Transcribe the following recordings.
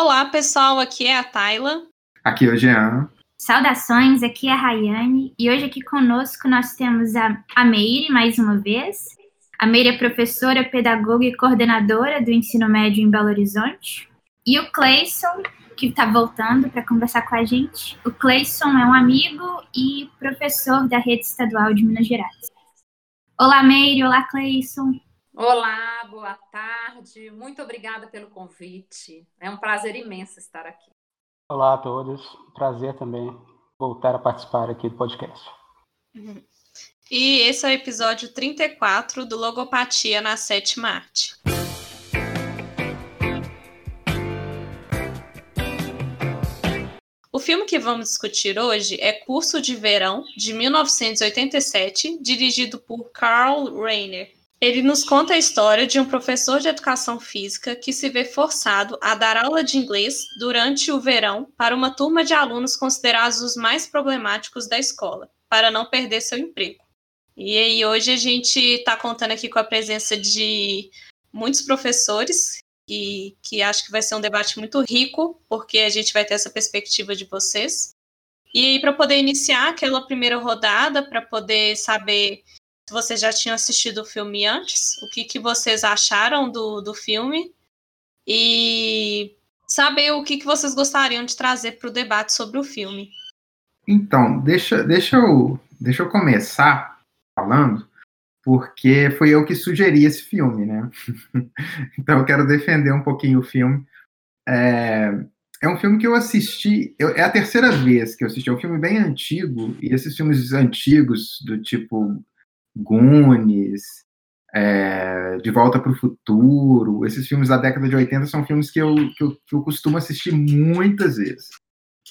Olá, pessoal, aqui é a Tayla. Aqui é o Jean. Saudações, aqui é a Rayane e hoje aqui conosco nós temos a, a Meire mais uma vez. A Meire é professora, pedagoga e coordenadora do ensino médio em Belo Horizonte. E o Cleison, que está voltando para conversar com a gente. O Cleison é um amigo e professor da rede estadual de Minas Gerais. Olá, Meire. Olá, Cleison. Olá, boa tarde. Muito obrigada pelo convite. É um prazer imenso estar aqui. Olá a todos. Prazer também voltar a participar aqui do podcast. E esse é o episódio 34 do Logopatia na Sétima Arte. O filme que vamos discutir hoje é Curso de Verão, de 1987, dirigido por Carl Reiner. Ele nos conta a história de um professor de educação física que se vê forçado a dar aula de inglês durante o verão para uma turma de alunos considerados os mais problemáticos da escola, para não perder seu emprego. E aí, hoje a gente está contando aqui com a presença de muitos professores e que acho que vai ser um debate muito rico, porque a gente vai ter essa perspectiva de vocês. E aí, para poder iniciar aquela primeira rodada, para poder saber vocês já tinham assistido o filme antes, o que, que vocês acharam do, do filme e saber o que, que vocês gostariam de trazer para o debate sobre o filme. Então, deixa, deixa, eu, deixa eu começar falando porque foi eu que sugeri esse filme, né? então eu quero defender um pouquinho o filme. É, é um filme que eu assisti, eu, é a terceira vez que eu assisti, é um filme bem antigo, e esses filmes antigos, do tipo Goonies, é, De Volta para o Futuro, esses filmes da década de 80 são filmes que eu, que eu, que eu costumo assistir muitas vezes.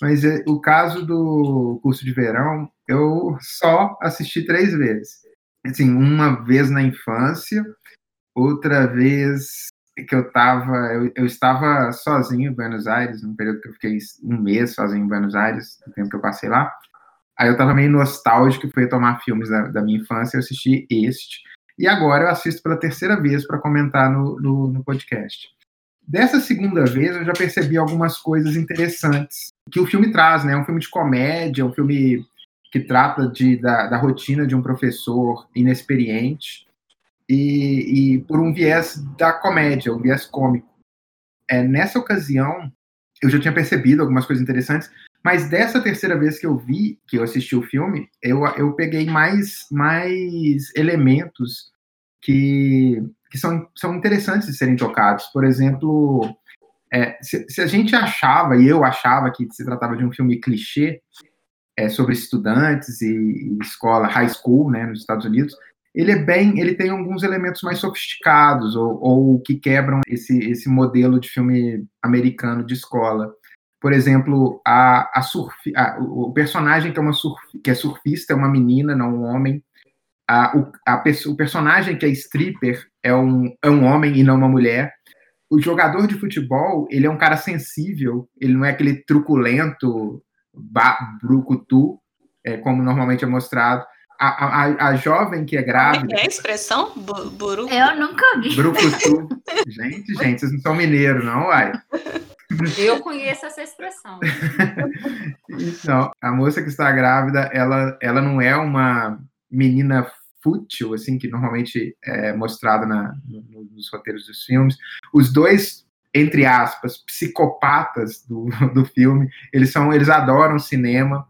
Mas é, o caso do curso de verão, eu só assisti três vezes assim, uma vez na infância, outra vez que eu estava, eu, eu, estava sozinho em Buenos Aires, num período que eu fiquei um mês sozinho em Buenos Aires, no tempo que eu passei lá. Aí eu estava meio nostálgico, fui tomar filmes da, da, minha infância, eu assisti este. E agora eu assisto pela terceira vez para comentar no, no, no podcast. Dessa segunda vez eu já percebi algumas coisas interessantes que o filme traz, né? É um filme de comédia, um filme que trata de, da, da rotina de um professor inexperiente e, e, por um viés da comédia, um viés cômico. É, nessa ocasião, eu já tinha percebido algumas coisas interessantes, mas dessa terceira vez que eu vi, que eu assisti o filme, eu, eu peguei mais, mais elementos que, que são, são interessantes de serem tocados. Por exemplo, é, se, se, a gente achava, e eu achava que se tratava de um filme clichê, é, sobre estudantes e, e, escola, high school, né, nos Estados Unidos, ele é bem, ele tem alguns elementos mais sofisticados ou, ou que quebram esse, esse modelo de filme americano de escola. Por exemplo, a, a, surf, a o personagem que é uma surf, que é surfista é uma menina, não um homem. A, o, a, o personagem que é stripper é um, é um homem e não uma mulher. O jogador de futebol, ele é um cara sensível, ele não é aquele truculento brucutu, é, como normalmente é mostrado. A, a, a jovem que é grávida. é a expressão? Burucutu? Eu nunca vi. Brucutu. gente, gente, vocês não são mineiros, não, uai. Eu conheço essa expressão. então, a moça que está grávida, ela, ela não é uma menina fútil, assim, que normalmente é mostrada na, nos roteiros dos filmes. Os dois entre aspas, psicopatas do, do filme. Eles são, eles adoram cinema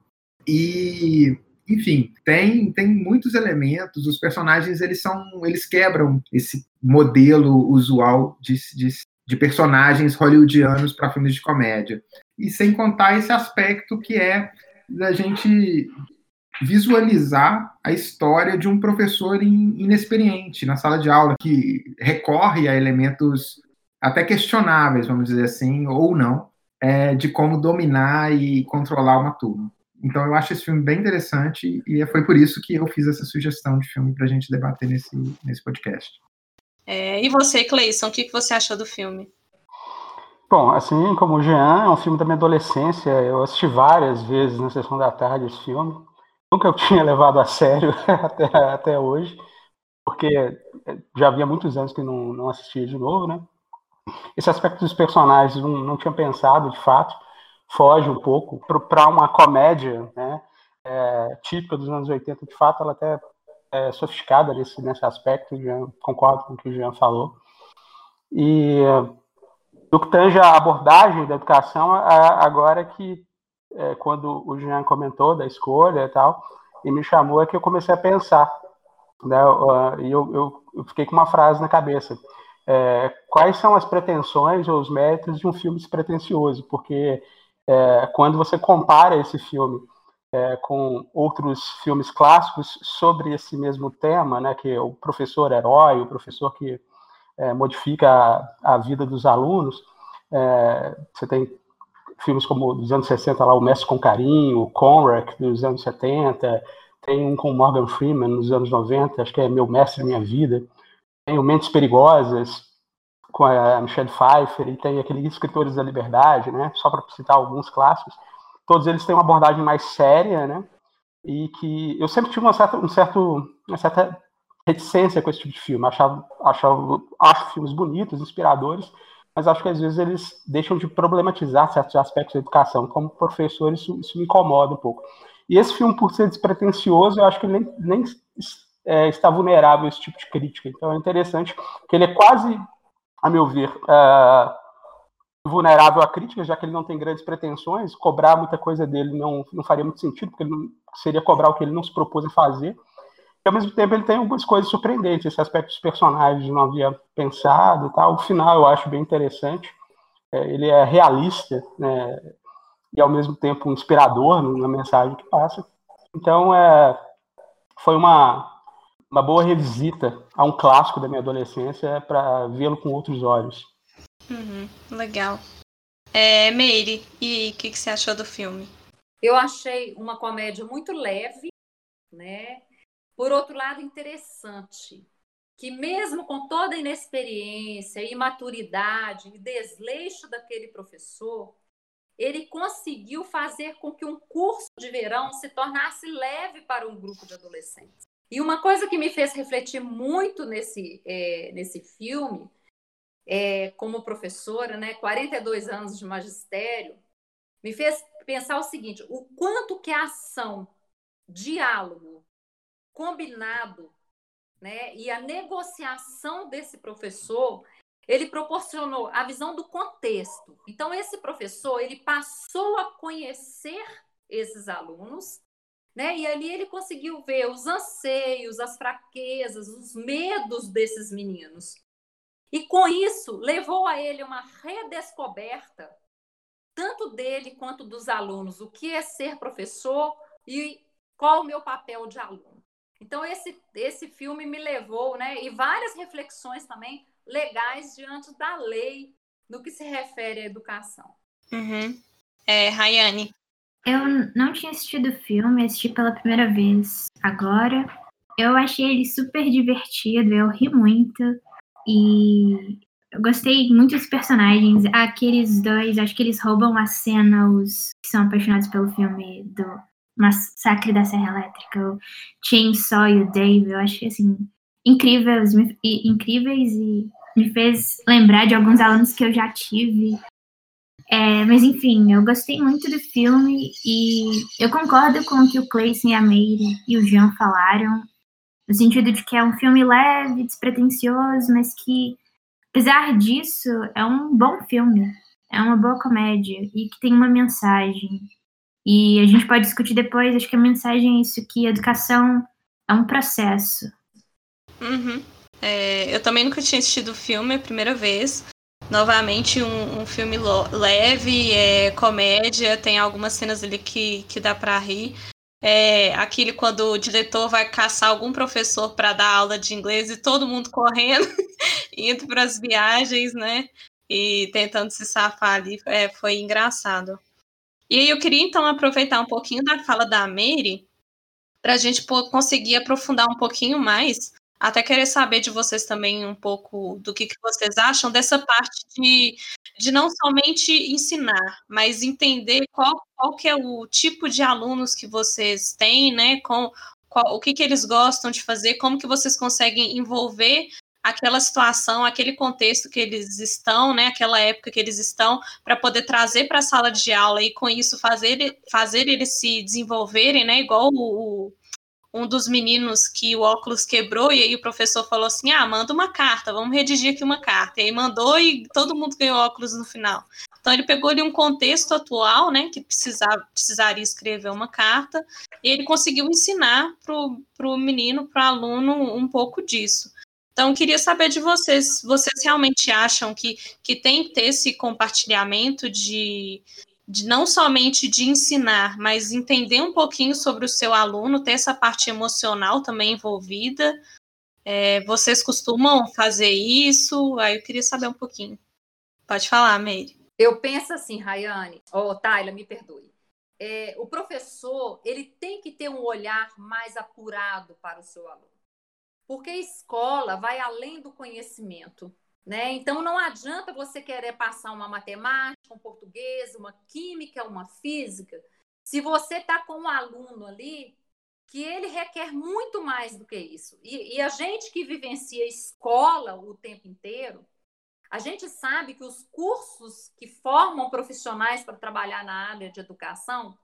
e enfim, tem, tem muitos elementos. Os personagens eles são, eles quebram esse modelo usual de, de, de personagens hollywoodianos para filmes de comédia. E sem contar esse aspecto que é da gente visualizar a história de um professor inexperiente na sala de aula que recorre a elementos até questionáveis, vamos dizer assim, ou não, é, de como dominar e controlar uma turma. Então eu acho esse filme bem interessante e foi por isso que eu fiz essa sugestão de filme para a gente debater nesse, nesse podcast. É, e você, Cleison, o que, que você achou do filme? Bom, assim como o Jean, é um filme da minha adolescência. Eu assisti várias vezes na sessão da tarde esse filme. Nunca eu tinha levado a sério até, até hoje, porque já havia muitos anos que não, não assistia de novo, né? esse aspecto dos personagens não, não tinha pensado, de fato, foge um pouco para uma comédia, né? É, típica dos anos 80, de fato, ela até é sofisticada nesse, nesse aspecto, Jean, concordo com o que o Jean falou. E no que tange a abordagem da educação, agora que, é, quando o Jean comentou da escolha e tal, e me chamou, é que eu comecei a pensar. Né, e eu, eu, eu fiquei com uma frase na cabeça. É, quais são as pretensões ou os méritos de um filme despretensioso? Porque é, quando você compara esse filme é, com outros filmes clássicos sobre esse mesmo tema, né, que é o professor herói, o professor que é, modifica a, a, vida dos alunos. É, você tem filmes como dos anos 60, lá, O Mestre com Carinho, o Conrack, dos anos 70, tem um com Morgan Freeman, nos anos 90, acho que é Meu Mestre Minha Vida. Tem o Mentes Perigosas, com a Michelle Pfeiffer, e tem aqueles Escritores da Liberdade, né? só para citar alguns clássicos. Todos eles têm uma abordagem mais séria, né? e que eu sempre tive uma certa, um certo, uma certa reticência com esse tipo de filme. Achava, achava, acho filmes bonitos, inspiradores, mas acho que às vezes eles deixam de problematizar certos aspectos da educação. Como professor, isso, isso me incomoda um pouco. E esse filme, por ser despretensioso, eu acho que ele nem, nem é, está vulnerável a esse tipo de crítica. Então é interessante que ele é quase, a meu ver, é, vulnerável à crítica, já que ele não tem grandes pretensões. Cobrar muita coisa dele não, não faria muito sentido, porque não, seria cobrar o que ele não se propôs a fazer ao mesmo tempo ele tem algumas coisas surpreendentes, esse aspecto dos personagens não havia pensado tal. O final eu acho bem interessante. É, ele é realista né, e ao mesmo tempo inspirador na mensagem que passa. Então é, foi uma, uma boa revisita a um clássico da minha adolescência para vê-lo com outros olhos. Uhum, legal. É, Meire, e o que, que você achou do filme? Eu achei uma comédia muito leve, né? Por outro lado, interessante que mesmo com toda a inexperiência, imaturidade e desleixo daquele professor, ele conseguiu fazer com que um curso de verão se tornasse leve para um grupo de adolescentes. E uma coisa que me fez refletir muito nesse, é, nesse filme, é, como professora, né, 42 anos de magistério, me fez pensar o seguinte: o quanto que a ação, diálogo, combinado, né, e a negociação desse professor, ele proporcionou a visão do contexto. Então esse professor, ele passou a conhecer esses alunos, né? E ali ele conseguiu ver os anseios, as fraquezas, os medos desses meninos. E com isso, levou a ele uma redescoberta, tanto dele quanto dos alunos, o que é ser professor e qual o meu papel de aluno. Então, esse, esse filme me levou, né? E várias reflexões também legais diante da lei no que se refere à educação. Uhum. É, Rayane. Eu não tinha assistido o filme, assisti pela primeira vez agora. Eu achei ele super divertido, eu ri muito. E eu gostei muito dos personagens. Aqueles dois, acho que eles roubam a cena, os que são apaixonados pelo filme do Massacre da Serra Elétrica, o Chainsaw e o Dave, eu acho assim, incríveis, incríveis e me fez lembrar de alguns alunos que eu já tive. É, mas enfim, eu gostei muito do filme e eu concordo com o que o Clayson e a Meire e o Jean falaram, no sentido de que é um filme leve, despretensioso, mas que, apesar disso, é um bom filme, é uma boa comédia e que tem uma mensagem. E a gente pode discutir depois, acho que a mensagem é isso, que educação é um processo. Uhum. É, eu também nunca tinha assistido o filme, é a primeira vez. Novamente, um, um filme leve, é, comédia, tem algumas cenas ali que, que dá para rir. É, aquele quando o diretor vai caçar algum professor para dar aula de inglês e todo mundo correndo, indo para as viagens, né? E tentando se safar ali, é, foi engraçado. E aí eu queria então aproveitar um pouquinho da fala da Mary para a gente conseguir aprofundar um pouquinho mais, até querer saber de vocês também um pouco do que, que vocês acham dessa parte de, de não somente ensinar, mas entender qual, qual que é o tipo de alunos que vocês têm, né? Com, qual, o que, que eles gostam de fazer, como que vocês conseguem envolver aquela situação, aquele contexto que eles estão, né, aquela época que eles estão, para poder trazer para a sala de aula e com isso fazer, fazer eles se desenvolverem, né, igual o, um dos meninos que o óculos quebrou e aí o professor falou assim: "Ah, manda uma carta, vamos redigir aqui uma carta". E aí mandou e todo mundo ganhou óculos no final. Então ele pegou ali um contexto atual, né, que precisava, precisaria escrever uma carta, e ele conseguiu ensinar para o menino, para o aluno, um pouco disso. Então, queria saber de vocês, vocês realmente acham que, que tem que ter esse compartilhamento de, de não somente de ensinar, mas entender um pouquinho sobre o seu aluno, ter essa parte emocional também envolvida? É, vocês costumam fazer isso? Aí eu queria saber um pouquinho. Pode falar, Meire. Eu penso assim, Rayane, ou oh, Tayla, me perdoe. É, o professor ele tem que ter um olhar mais apurado para o seu aluno, porque a escola vai além do conhecimento, né? Então não adianta você querer passar uma matemática, um português, uma química, uma física, se você está com um aluno ali que ele requer muito mais do que isso. E, e a gente que vivencia escola o tempo inteiro, a gente sabe que os cursos que formam profissionais para trabalhar na área de educação,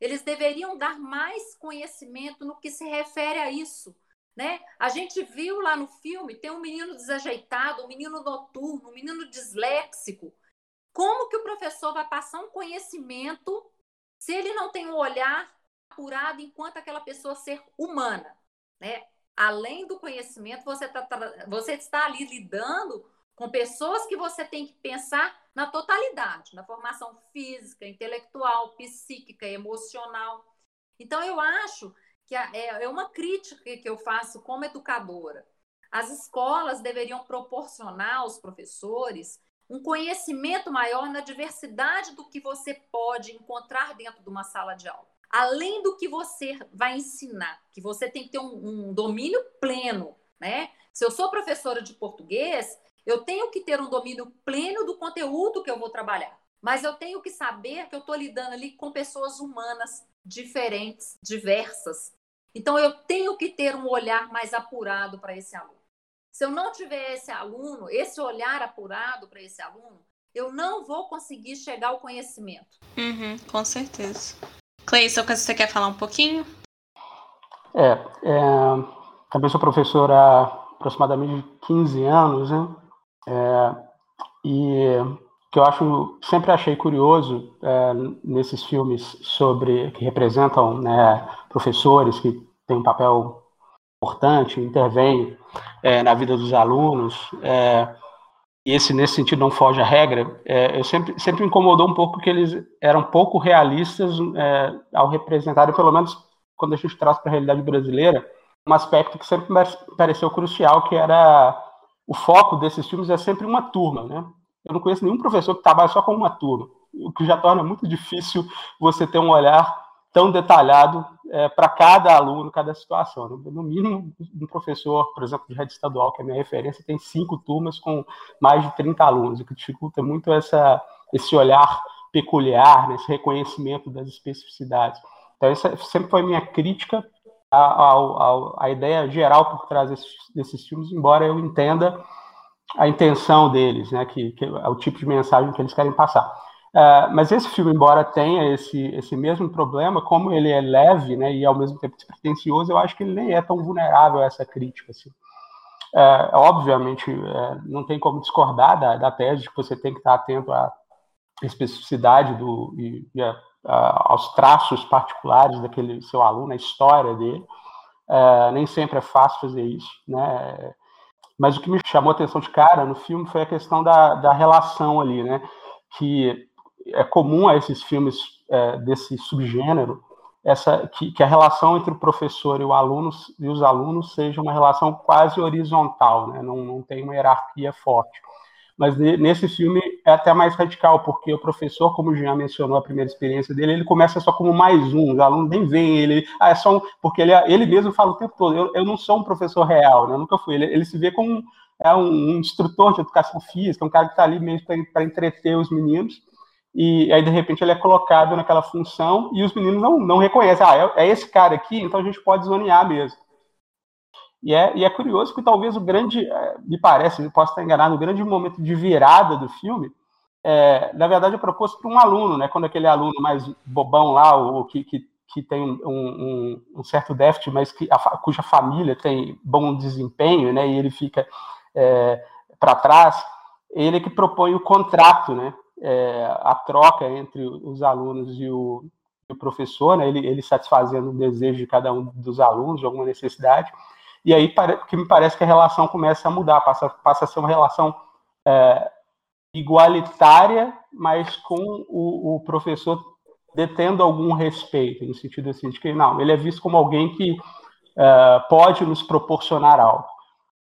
eles deveriam dar mais conhecimento no que se refere a isso. Né? A gente viu lá no filme, tem um menino desajeitado, um menino noturno, um menino disléxico. Como que o professor vai passar um conhecimento se ele não tem um olhar apurado enquanto aquela pessoa ser humana? Né? Além do conhecimento, você, tá, você está ali lidando com pessoas que você tem que pensar na totalidade, na formação física, intelectual, psíquica, emocional. Então, eu acho que é, é uma crítica que eu faço como educadora. As escolas deveriam proporcionar aos professores um conhecimento maior na diversidade do que você pode encontrar dentro de uma sala de aula. Além do que você vai ensinar, que você tem que ter um, um domínio pleno, né? Se eu sou professora de português, eu tenho que ter um domínio pleno do conteúdo que eu vou trabalhar. Mas eu tenho que saber que eu estou lidando ali com pessoas humanas diferentes, diversas. Então eu tenho que ter um olhar mais apurado para esse aluno. Se eu não tiver esse aluno, esse olhar apurado para esse aluno, eu não vou conseguir chegar ao conhecimento. Uhum, com certeza. Cleison, você quer falar um pouquinho? É, é também sou professora há aproximadamente 15 anos, né? É, e que eu acho sempre achei curioso é, nesses filmes sobre que representam né, professores que têm um papel importante, intervêm é, na vida dos alunos. É, e esse nesse sentido não foge à regra. É, eu sempre sempre me incomodou um pouco que eles eram pouco realistas é, ao representarem, pelo menos quando a gente traz para a realidade brasileira, um aspecto que sempre me pareceu crucial, que era o foco desses filmes é sempre uma turma, né? Eu não conheço nenhum professor que trabalha só com uma turma, o que já torna muito difícil você ter um olhar tão detalhado é, para cada aluno, cada situação. Né? No mínimo, um professor, por exemplo, de rede estadual, que é minha referência, tem cinco turmas com mais de 30 alunos, o que dificulta muito essa, esse olhar peculiar, né? esse reconhecimento das especificidades. Então, essa sempre foi minha crítica a, a, a ideia geral por trás desses, desses filmes, embora eu entenda a intenção deles, né, que, que é o tipo de mensagem que eles querem passar. Uh, mas esse filme, embora tenha esse, esse mesmo problema, como ele é leve né, e ao mesmo tempo despretensioso, eu acho que ele nem é tão vulnerável a essa crítica. Assim. Uh, obviamente, uh, não tem como discordar da, da tese de que você tem que estar atento à especificidade do, e, e aos traços particulares daquele seu aluno, a história dele. Nem sempre é fácil fazer isso, né? Mas o que me chamou a atenção de cara no filme foi a questão da, da relação ali, né? Que é comum a esses filmes é, desse subgênero, essa que, que, a relação entre o professor e, o aluno, e os alunos seja uma relação quase horizontal, né? não, não tem uma hierarquia forte. Mas nesse filme é até mais radical, porque o professor, como já mencionou a primeira experiência dele, ele começa só como mais um, os alunos nem veem ele, ah, é só um, porque ele, ele mesmo fala o tempo todo, eu, eu não sou um professor real, né? eu nunca fui, ele, ele se vê como é um, um, instrutor de educação física, um cara que está ali mesmo para entreter os meninos, e aí de repente ele é colocado naquela função e os meninos não, não reconhecem, ah, é, é esse cara aqui, então a gente pode zonear mesmo. E é, e é curioso que talvez o grande, é, me parece, eu posso estar enganado, o grande momento de virada do filme, é, na verdade, é proposto por um aluno, né? Quando aquele aluno mais bobão lá, o que, que, que tem um, um, um certo déficit, mas que a, cuja família tem bom desempenho, né? E ele fica é, para trás, ele é que propõe o contrato, né? É, a troca entre os alunos e o, o professor, né? Ele, ele satisfazendo o desejo de cada um dos alunos, de alguma necessidade. E aí que me parece que a relação começa a mudar, passa, passa a ser uma relação é, igualitária, mas com o, o, professor detendo algum respeito, no sentido assim, de que não, ele é visto como alguém que é, pode nos proporcionar algo.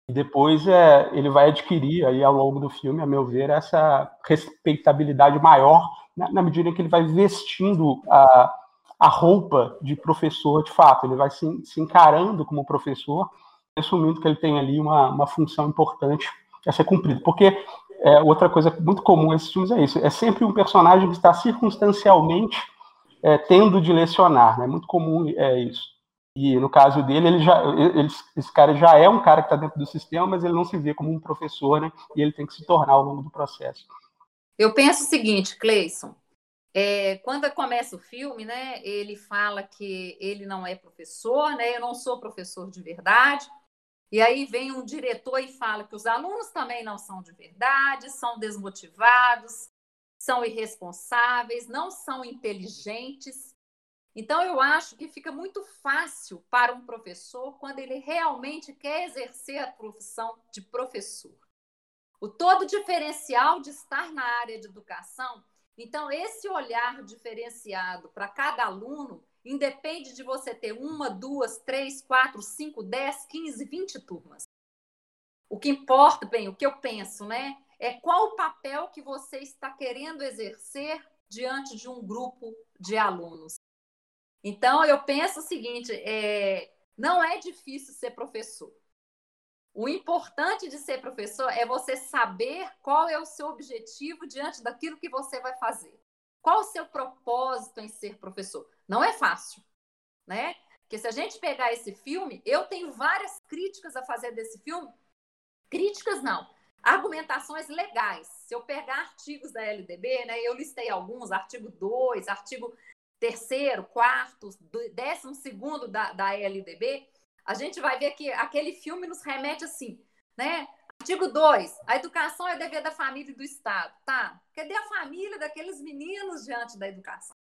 E depois é, ele vai adquirir aí ao longo do filme, a meu ver, essa respeitabilidade maior na, na medida em que ele vai vestindo a, a roupa de professor de fato, ele vai se, se encarando como professor assumindo que ele tem ali uma, uma função importante a ser cumprida. Porque é, outra coisa muito comum nesses filmes é isso: é sempre um personagem que está circunstancialmente é, tendo de lecionar, né? É muito comum é isso. E no caso dele, ele já, ele, esse cara já é um cara que está dentro do sistema, mas ele não se vê como um professor, né? E ele tem que se tornar ao longo do processo. Eu penso o seguinte, Cleison. É, quando começa o filme, né, ele fala que ele não é professor, né, eu não sou professor de verdade, e aí vem um diretor e fala que os alunos também não são de verdade, são desmotivados, são irresponsáveis, não são inteligentes. Então, eu acho que fica muito fácil para um professor quando ele realmente quer exercer a profissão de professor. O todo diferencial de estar na área de educação, então, esse olhar diferenciado para cada aluno Independe de você ter uma, duas, três, quatro, cinco, dez, quinze, vinte turmas. O que importa, bem, o que eu penso, né? É qual o papel que você está querendo exercer diante de um grupo de alunos. Então, eu penso o seguinte: é, não é difícil ser professor. O importante de ser professor é você saber qual é o seu objetivo diante daquilo que você vai fazer. Qual o seu propósito em ser professor? Não é fácil, né? Porque se a gente pegar esse filme, eu tenho várias críticas a fazer desse filme. Críticas não, argumentações legais. Se eu pegar artigos da LDB, né, eu listei alguns, artigo 2, artigo 3 4 12 da, da LDB, a gente vai ver que aquele filme nos remete assim, né? Artigo 2. A educação é dever da família e do Estado. Tá. Cadê a família daqueles meninos diante da educação?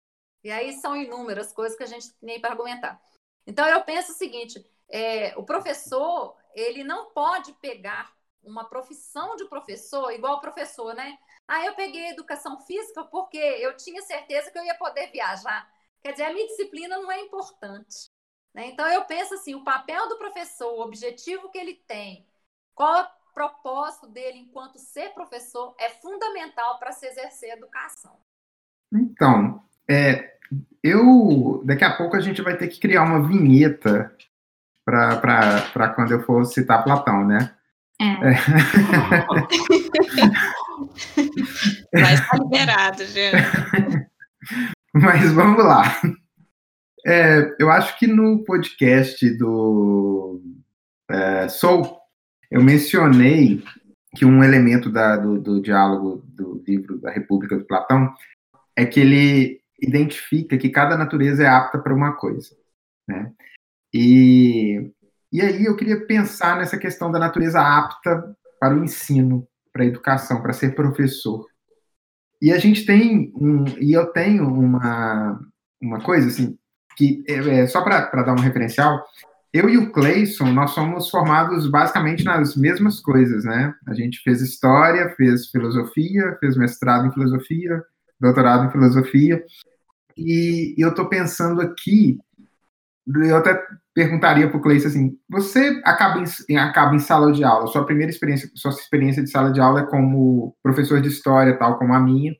E aí são inúmeras coisas que a gente tem para argumentar. Então, eu penso o seguinte: é, o professor ele não pode pegar uma profissão de professor igual professor, né? Ah, eu peguei educação física porque eu tinha certeza que eu ia poder viajar. Quer dizer, a minha disciplina não é importante. Né? Então, eu penso assim: o papel do professor, o objetivo que ele tem, qual é o propósito dele enquanto ser professor, é fundamental para se exercer a educação. Então, é, eu daqui a pouco a gente vai ter que criar uma vinheta para quando eu for citar Platão, né? É. é. Mas tá liberado, gente. Mas vamos lá. É, eu acho que no podcast do é, Soul, eu mencionei que um elemento da, do, do diálogo do livro da República do Platão é que ele identifica que cada natureza é apta para uma coisa, né? E, e aí eu queria pensar nessa questão da natureza apta para o ensino, para a educação, para ser professor. E a gente tem um, e eu tenho uma, uma coisa assim, que é, é só para dar um referencial, eu e o Clayson, nós somos formados basicamente nas mesmas coisas, né? A gente fez história, fez filosofia, fez mestrado em filosofia, doutorado em filosofia, e, eu estou pensando aqui, eu até perguntaria para o Cleiton assim: você acaba em, acaba em sala de aula, sua primeira experiência, sua experiência de sala de aula é como professor de história, tal como a minha.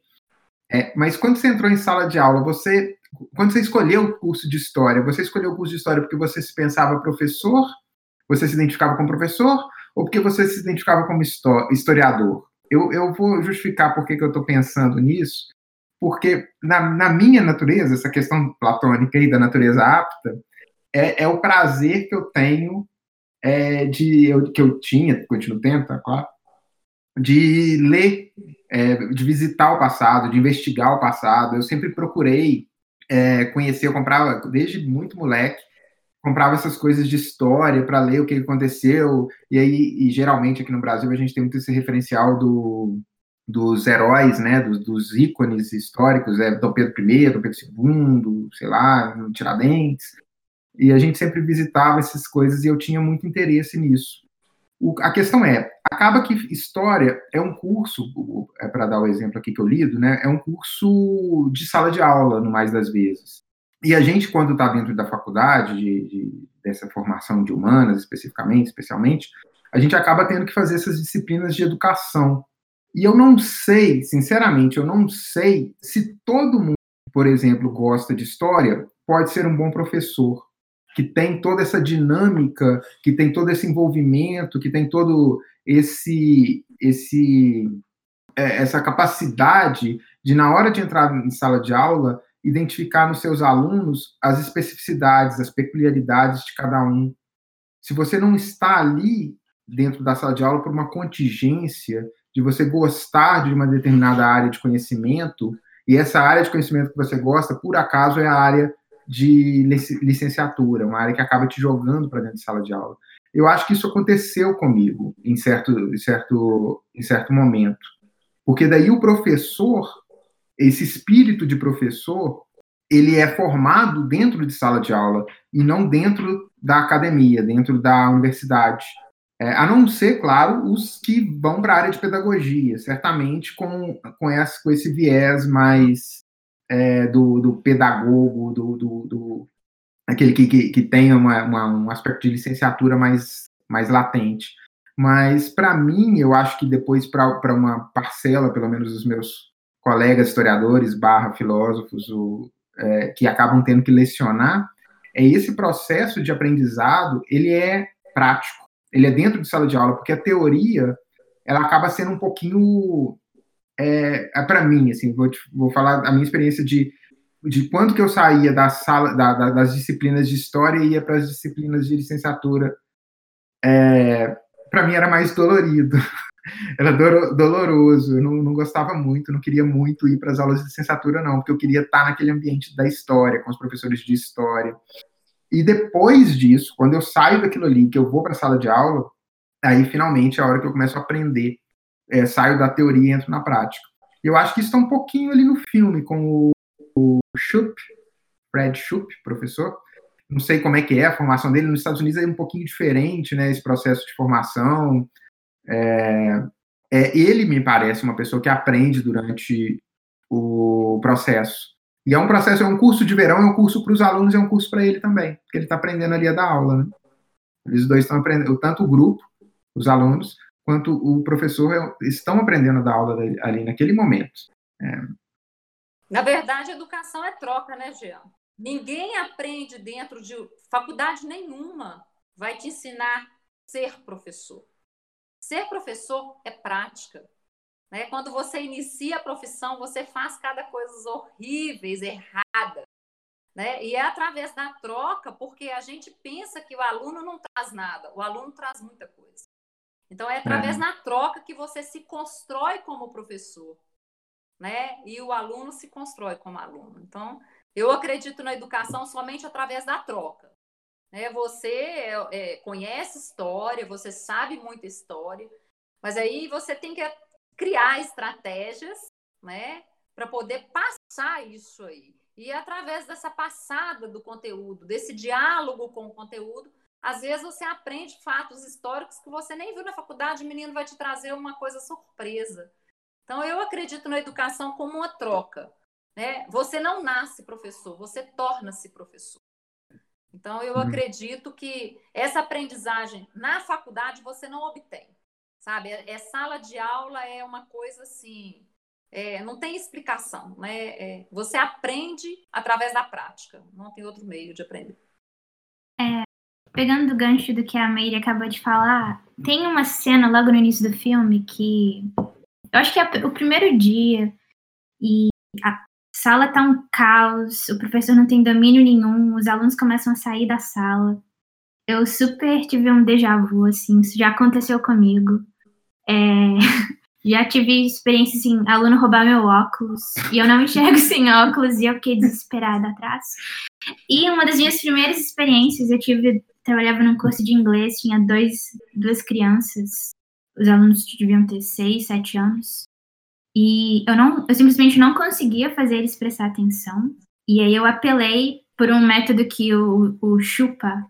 É, mas quando você entrou em sala de aula, você, quando você escolheu o curso de história, você escolheu o curso de história porque você se pensava professor, você se identificava como professor, ou porque você se identificava como historiador? Eu, eu vou justificar por que eu estou pensando nisso, porque na, na, minha natureza, essa questão platônica aí da natureza apta, é, é o prazer que eu tenho é, de eu, que eu tinha, continuo tendo, tá claro, de ler, é, de visitar o passado, de investigar o passado. Eu sempre procurei é, conhecer, eu comprava desde muito moleque, comprava essas coisas de história para ler o que aconteceu. E aí, e geralmente aqui no Brasil a gente tem muito esse referencial do, dos heróis, né, dos, dos ícones históricos, é Dom Pedro I, Dom Pedro II, sei lá, Tiradentes. E a gente sempre visitava essas coisas e eu tinha muito interesse nisso. O, a questão é, acaba que história é um curso, é para dar o exemplo aqui que eu lido, né, é um curso de sala de aula, no mais das vezes. E a gente, quando está dentro da faculdade, de, de, dessa formação de humanas, especificamente, especialmente, a gente acaba tendo que fazer essas disciplinas de educação. E eu não sei, sinceramente, eu não sei se todo mundo, por exemplo, gosta de história, pode ser um bom professor, que tem toda essa dinâmica, que tem todo esse envolvimento, que tem todo esse esse é, essa capacidade de na hora de entrar em sala de aula identificar nos seus alunos as especificidades, as peculiaridades de cada um. Se você não está ali dentro da sala de aula por uma contingência de você gostar de uma determinada área de conhecimento, e essa área de conhecimento que você gosta, por acaso, é a área de licenciatura, uma área que acaba te jogando para dentro de sala de aula. Eu acho que isso aconteceu comigo em certo, em certo, em certo momento. Porque daí o professor esse espírito de professor ele é formado dentro de sala de aula e não dentro da academia, dentro da universidade. É, a não ser, claro, os que vão para a área de pedagogia, certamente com, com, esse, com esse viés mais é, do, do, pedagogo, do, do, do aquele que, que, que tem uma, uma, um aspecto de licenciatura mais, mais latente. Mas, para mim, eu acho que depois, para uma parcela, pelo menos, dos meus colegas historiadores barra filósofos o, é, que acabam tendo que lecionar, é esse processo de aprendizado, ele é prático, ele é dentro de sala de aula, porque a teoria, ela acaba sendo um pouquinho, é, é para mim, assim, vou, te, vou falar a minha experiência de, de quando que eu saía da sala, da, da, das disciplinas de história e ia para as disciplinas de licenciatura, é, para mim era mais dolorido, era doloroso, eu não, não, gostava muito, não queria muito ir para as aulas de licenciatura, não, porque eu queria estar naquele ambiente da história, com os professores de história. E depois disso, quando eu saio daquilo ali, que eu vou para a sala de aula, aí finalmente é a hora que eu começo a aprender, é, saio da teoria e entro na prática. Eu acho que isso está um pouquinho ali no filme, com o, o Fred Schupp, professor, não sei como é que é a formação dele, nos Estados Unidos é um pouquinho diferente, né, esse processo de formação, é, é, ele me parece uma pessoa que aprende durante o processo. E é um processo, é um curso de verão, é um curso para os alunos, é um curso para ele também, porque ele está aprendendo ali a dar aula. Né? Eles dois estão aprendendo, tanto o grupo, os alunos, quanto o professor é, estão aprendendo a dar aula ali naquele momento. É. Na verdade, educação é troca, né, Jean? Ninguém aprende dentro de faculdade nenhuma vai te ensinar ser professor. Ser professor é prática. Né? Quando você inicia a profissão, você faz cada coisa horríveis, errada. Né? E é através da troca, porque a gente pensa que o aluno não traz nada, o aluno traz muita coisa. Então, é através é. da troca que você se constrói como professor, né? E o aluno se constrói como aluno. Então, eu acredito na educação somente através da troca. Né? Você é, é, conhece história, você sabe muita história, mas aí você tem que criar estratégias, né, para poder passar isso aí. E através dessa passada do conteúdo, desse diálogo com o conteúdo, às vezes você aprende fatos históricos que você nem viu na faculdade, o menino vai te trazer uma coisa surpresa. Então, eu acredito na educação como uma troca. Né? Você não nasce professor, você torna-se professor. Então, eu uhum. acredito que essa aprendizagem na faculdade você não obtém, sabe? É, é sala de aula é uma coisa assim, é, não tem explicação, né? É, você aprende através da prática, não tem outro meio de aprender. É, pegando o gancho do que a Meire acabou de falar, tem uma cena logo no início do filme que eu acho que é o primeiro dia e a sala tá um caos, o professor não tem domínio nenhum, os alunos começam a sair da sala. eu super tive um déjà vu, assim, isso já aconteceu comigo. É, já tive experiência, assim, aluno roubar meu óculos, e eu não enxergo sem óculos, e eu fiquei desesperada atrás. E uma das minhas primeiras experiências, eu tive, trabalhava num curso de inglês, tinha dois, duas crianças, os alunos deviam ter seis, sete anos, e eu não, eu simplesmente não conseguia fazer eles prestar atenção, e aí eu apelei por um método que o, o Chupa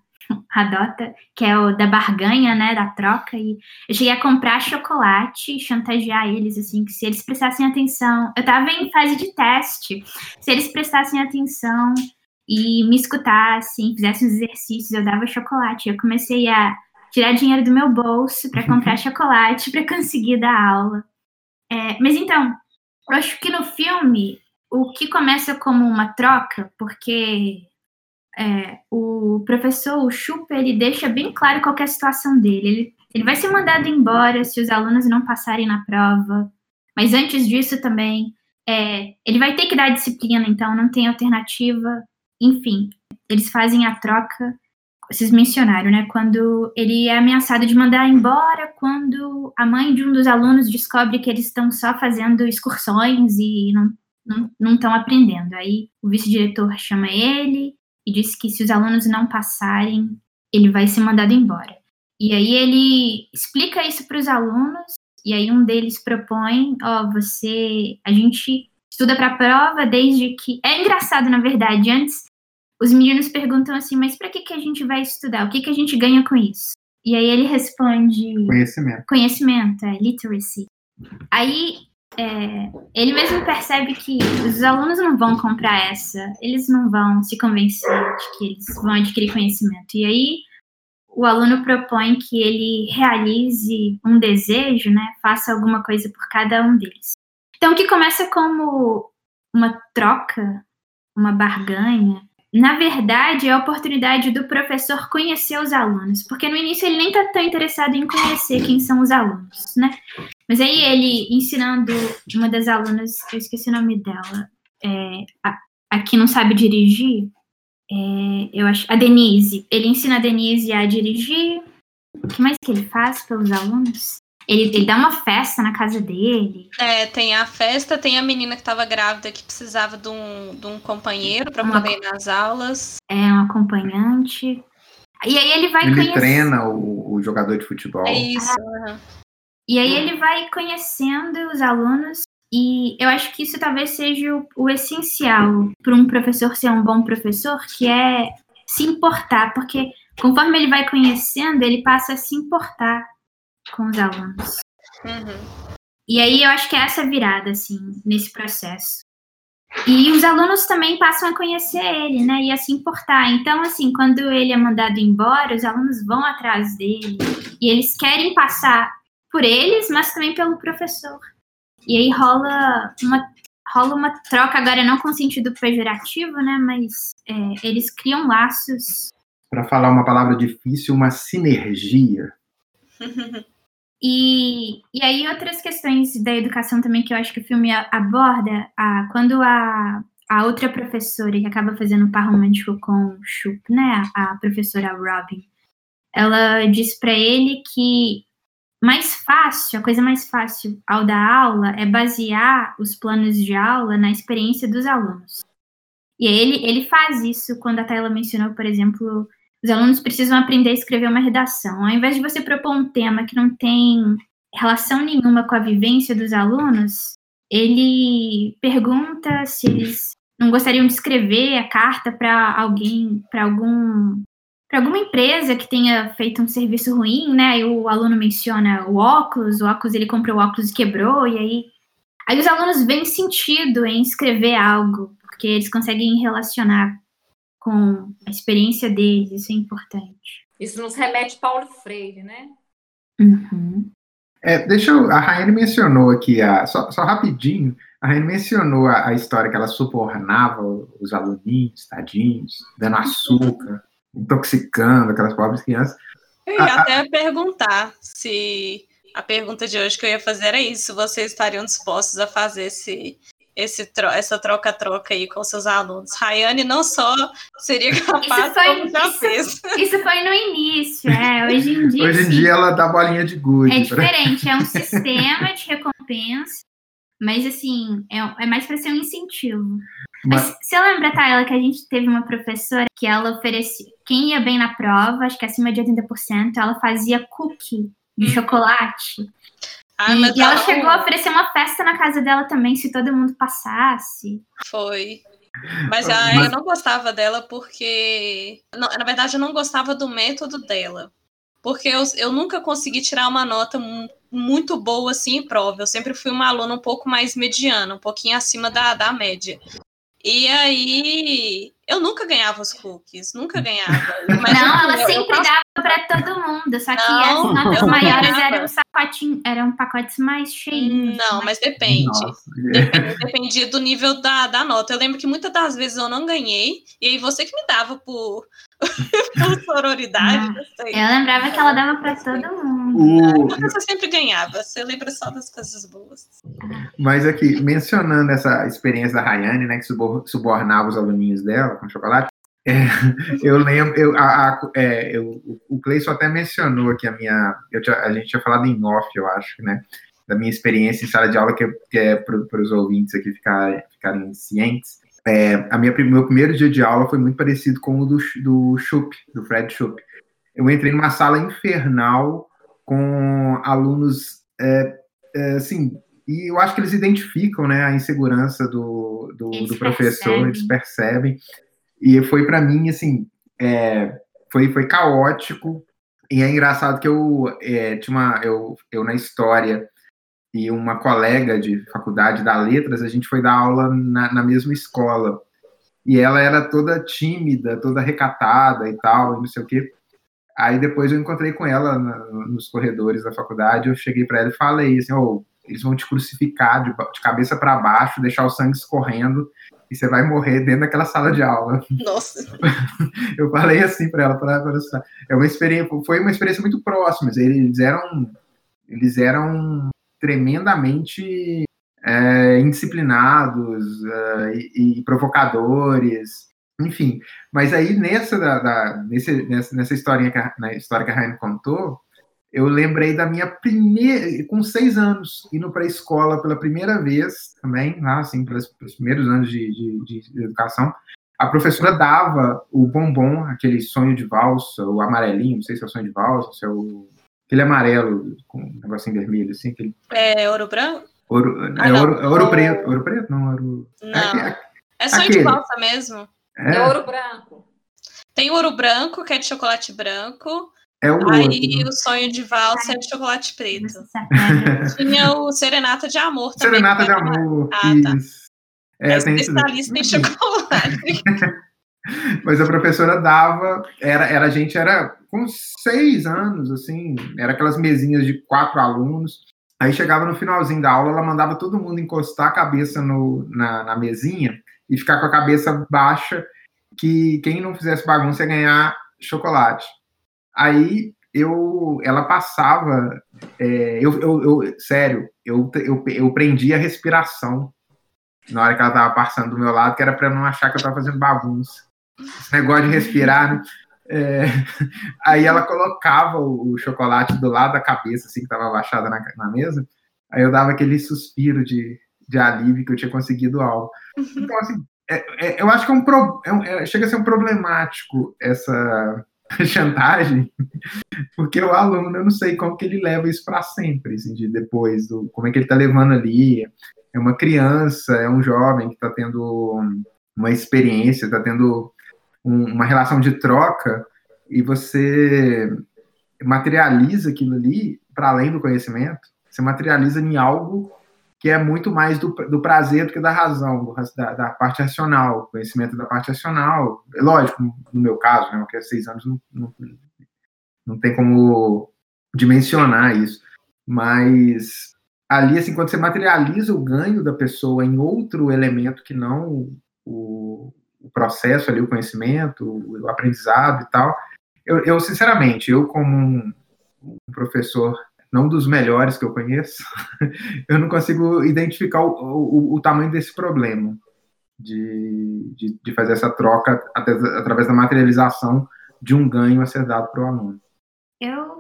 adota, que é o da barganha, né, da troca, e eu cheguei a comprar chocolate, chantagear eles, assim, que se eles prestassem atenção, eu tava em fase de teste, se eles prestassem atenção e me escutassem, fizessem os exercícios, eu dava chocolate, eu comecei a tirar dinheiro do meu bolso para comprar chocolate para conseguir dar aula. É, mas então, eu acho que no filme o que começa como uma troca, porque é, o professor, o Chupa, ele deixa bem claro qual é a situação dele. Ele, ele vai ser mandado embora se os alunos não passarem na prova, mas antes disso também, é, ele vai ter que dar disciplina, então não tem alternativa. Enfim, eles fazem a troca, vocês mencionaram, né? Quando ele é ameaçado de mandar embora, quando a mãe de um dos alunos descobre que eles estão só fazendo excursões e não não estão aprendendo. Aí o vice-diretor chama ele e diz que se os alunos não passarem, ele vai ser mandado embora. E aí ele explica isso para os alunos, e aí um deles propõe, ó, oh, você, a gente estuda para a prova desde que é engraçado na verdade, antes os meninos perguntam assim, mas para que que a gente vai estudar? O que que a gente ganha com isso? E aí ele responde conhecimento. Conhecimento, é literacy. Aí é, ele mesmo percebe que os alunos não vão comprar essa, eles não vão se convencer de que eles vão adquirir conhecimento. E aí o aluno propõe que ele realize um desejo, né, faça alguma coisa por cada um deles. Então, o que começa como uma troca, uma barganha, na verdade, é a oportunidade do professor conhecer os alunos, porque no início ele nem está tão interessado em conhecer quem são os alunos, né? Mas aí ele ensinando uma das alunas, eu esqueci o nome dela, é, a, a que não sabe dirigir, é, eu acho, a Denise. Ele ensina a Denise a dirigir. O que mais que ele faz pelos alunos? Ele, ele dá uma festa na casa dele. É, tem a festa, tem a menina que estava grávida que precisava de um, de um companheiro para poder ir nas aulas. É, um acompanhante. E aí ele vai Ele conhecer... treina o, o, jogador de futebol. É isso. Ah. E aí ele vai conhecendo os alunos e eu acho que isso talvez seja o, o essencial para um professor ser um bom professor, que é se importar, porque conforme ele vai conhecendo, ele passa a se importar com os alunos. Uhum. E aí eu acho que é essa virada, assim, nesse processo. E os alunos também passam a conhecer ele, né, e a se importar. Então, assim, quando ele é mandado embora, os alunos vão atrás dele e eles querem passar por eles, mas também pelo professor. E aí rola uma, rola uma troca, agora não com sentido pejorativo, né, mas é, eles criam laços. Para falar uma palavra difícil, uma sinergia. E, e aí outras questões da educação também que eu acho que o filme aborda, a, quando a, a outra professora que acaba fazendo par romântico com Chup, né, a professora Robin, ela diz para ele que mais fácil, a coisa mais fácil ao dar aula é basear os planos de aula na experiência dos alunos. E ele, ele faz isso quando a Tayla mencionou, por exemplo, os alunos precisam aprender a escrever uma redação. Ao invés de você propor um tema que não tem relação nenhuma com a vivência dos alunos, ele pergunta se eles não gostariam de escrever a carta para alguém, para algum para alguma empresa que tenha feito um serviço ruim, né? E o aluno menciona o óculos, o óculos ele comprou o óculos e quebrou, e aí aí os alunos veem sentido em escrever algo, porque eles conseguem relacionar com a experiência deles, isso é importante. Isso nos remete Paulo Freire, né? Uhum. É, deixa eu, a Raine mencionou aqui, a, só, só rapidinho, a Raine mencionou a, a, história que ela subornava os aluninhos, tadinhos, dando açúcar, intoxicando aquelas pobres crianças. Eu ia a, até perguntar se a pergunta de hoje que eu ia fazer era isso, vocês estariam dispostos a fazer esse, esse tro essa troca-troca aí com seus alunos. Rayane não só seria capaz, Isso foi, como já isso- fez. Isso foi no início, é. Hoje em dia. Hoje em sim, dia ela dá bolinha de gude. é pra- diferente, é um sistema de recompensa, mas assim, é, é mais para ser um incentivo. Mas Mas- você lembra, Tayla, que a gente teve uma professora que ela oferecia, quem ia bem na prova, acho que acima de 80%, ela fazia cookie de chocolate. Ah, e, e ela não, chegou a oferecer uma festa na casa dela também, se todo mundo passasse. Foi. Mas, ah, Mas- eu não gostava dela porque. não, na verdade, eu não gostava do método dela. Porque eu, eu nunca consegui tirar uma nota mu- muito boa assim em prova. Eu sempre fui uma aluna um pouco mais mediana, um pouquinho acima da, da média. E aí, eu nunca ganhava os cookies, nunca ganhava. Mas não, eu- ela eu sempre gosto- dava para todo só que Não, as notas maiores eram sacotinho, eram pacotes mais cheios. Não, mas depende. Nossa, Depende- Dependia do nível da, da nota. Eu lembro que muitas das vezes eu não ganhei, e aí você que me dava por, por sororidade, Não. não sei. Eu lembrava que ela dava para todo mundo. o, Mas você sempre ganhava, você lembra só das coisas boas. Mas aqui, mencionando essa experiência da Rayane, né, que subor- subornava os aluninhos dela com chocolate, é, eu lembro, eu, a, a- é, eu- o Cleison até mencionou aqui a minha, tinha- a gente tinha falado em off, eu acho, né, da minha experiência em sala de aula, que, é- que é para os ouvintes aqui ficarem, ficarem cientes. É, a minha, meu primeiro dia de aula foi muito parecido com o do, do Schupp, do Fred Schupp. Eu entrei numa sala infernal com alunos, é, é, assim, e eu acho que eles identificam, né, a insegurança do, do, do professor, percebem. eles percebem. E foi para mim, assim, é, foi, foi caótico. E é engraçado que eu é, tinha uma, eu, eu na história e uma colega de faculdade da letras, a gente foi dar aula na, na mesma escola. E ela era toda tímida, toda recatada e tal, e não sei o quê. Aí depois eu encontrei com ela na- nos corredores da faculdade, eu cheguei para ela e falei assim, "Ô, eles vão te crucificar de, de cabeça para baixo, deixar o sangue escorrendo e você vai morrer dentro daquela sala de aula. Nossa. Eu falei assim para ela, pra, é uma experiência, foi uma experiência muito próxima. Eles eram, eles eram tremendamente é, indisciplinados é, e, e provocadores, enfim. Mas aí nessa, da, da- nesse- nessa, nessa historinha que a, na história que a Raine contou, eu lembrei da minha primeira, com seis anos, indo para a escola pela primeira vez também, lá, assim, pelos, pelos primeiros anos de, de- de- educação, a professora dava o bombom, aquele sonho de valsa, o amarelinho, não sei se é o sonho de valsa, se é o aquele amarelo com um negocinho vermelho, assim, aquele É ouro branco? ouro, Ah, é não, ouro, é ouro o- preto, ouro preto, não, ouro, Não. é, É sonho aquele. de valsa mesmo. é, É ouro branco. Tem ouro branco, que é de chocolate branco. É o Aí outro. o sonho de valsa é de chocolate preto. Sabe. Tinha o Serenata de Amor também. Serenata de amor, Ah, tá. isso. É, É, tem isso daí. especialista em chocolate. Mas a professora dava, era, era a gente era com seis anos, assim, era aquelas mesinhas de quatro alunos. Aí chegava no finalzinho da aula, ela mandava todo mundo encostar a cabeça no, na, na mesinha e ficar com a cabeça baixa, que quem não fizesse bagunça ia ganhar chocolate. Aí eu, ela passava, é, eu, eu, eu- sério, eu, eu, eu prendi a respiração na hora que ela tava passando do meu lado, que era para não achar que eu tava fazendo bagunça. Esse negócio de respirar, né? É, aí ela colocava o, o chocolate do lado da cabeça, assim, que tava abaixada na, na mesa. Aí eu dava aquele suspiro de, de alívio que eu tinha conseguido algo. Então, assim, é- é- eu acho que é um, pro- é é- chega a ser um problemático essa chantagem, porque o aluno, eu não sei como que ele leva isso para sempre, assim, de depois, do, como é que ele está levando ali. É uma criança, é um jovem que está tendo uma experiência, está tendo um- uma relação de troca, e você materializa aquilo ali para além do conhecimento, você materializa em algo que é muito mais do, do prazer do que da razão, da, da parte racional, conhecimento da parte racional. É Lógico, no meu caso, né, porque há seis anos não, não, não tem como dimensionar isso, mas ali, assim, quando você materializa o ganho da pessoa em outro elemento que não o, o processo ali, o conhecimento, o, aprendizado e tal, eu, eu, sinceramente, eu como um, um professor não dos melhores que eu conheço, eu não consigo identificar o, o, o tamanho desse problema de, de, de, fazer essa troca através da materialização de um ganho a ser dado para o aluno. Eu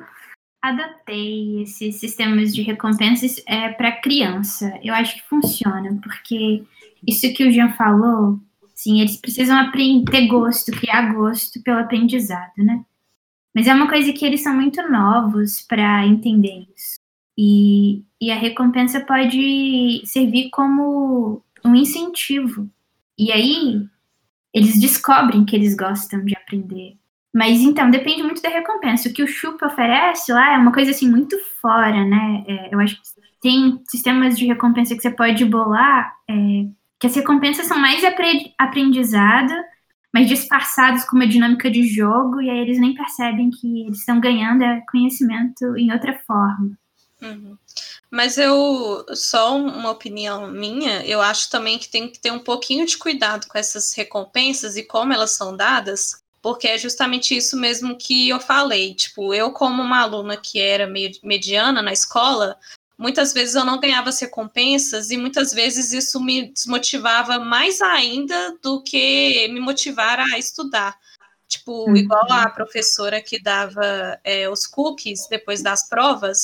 adotei esses sistemas de recompensas é, para criança. Eu acho que funciona, porque isso que o Jean falou, sim, eles precisam ter gosto, criar gosto pelo aprendizado, né? Mas é uma coisa que eles são muito novos para entender isso. E, e a recompensa pode servir como um incentivo. E aí, eles descobrem que eles gostam de aprender. Mas então, depende muito da recompensa. O que o Chupa oferece lá é uma coisa assim muito fora, né? É, eu acho que tem sistemas de recompensa que você pode bolar, é, que as recompensas são mais aprendizado mas disfarçados com uma dinâmica de jogo, e aí eles nem percebem que eles estão ganhando é conhecimento em outra forma. Uhum. Mas eu, só uma opinião minha, eu acho também que tem que ter um pouquinho de cuidado com essas recompensas e como elas são dadas, porque é justamente isso mesmo que eu falei. Tipo, eu, como uma aluna que era mediana na escola, muitas vezes eu não ganhava as recompensas e muitas vezes isso me desmotivava mais ainda do que me motivar a estudar. Tipo, uhum. igual a professora que dava é, os cookies depois das provas,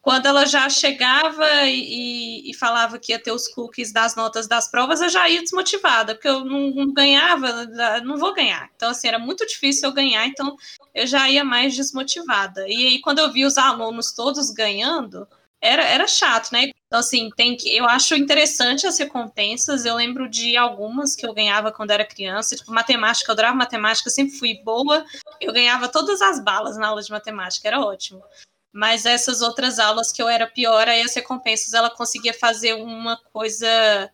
quando ela já chegava e, e, falava que ia ter os cookies das notas das provas, eu já ia desmotivada, porque eu não, não, ganhava, não vou ganhar. Então, assim, era muito difícil eu ganhar, então eu já ia mais desmotivada. E aí, quando eu vi os alunos todos ganhando, era, era chato, né? Então, assim, tem que. Eu acho interessante as recompensas. Eu lembro de algumas que eu ganhava quando era criança, tipo matemática, eu adorava matemática, sempre fui boa. Eu ganhava todas as balas na aula de matemática, era ótimo. Mas essas outras aulas que eu era pior, aí as recompensas ela conseguia fazer uma coisa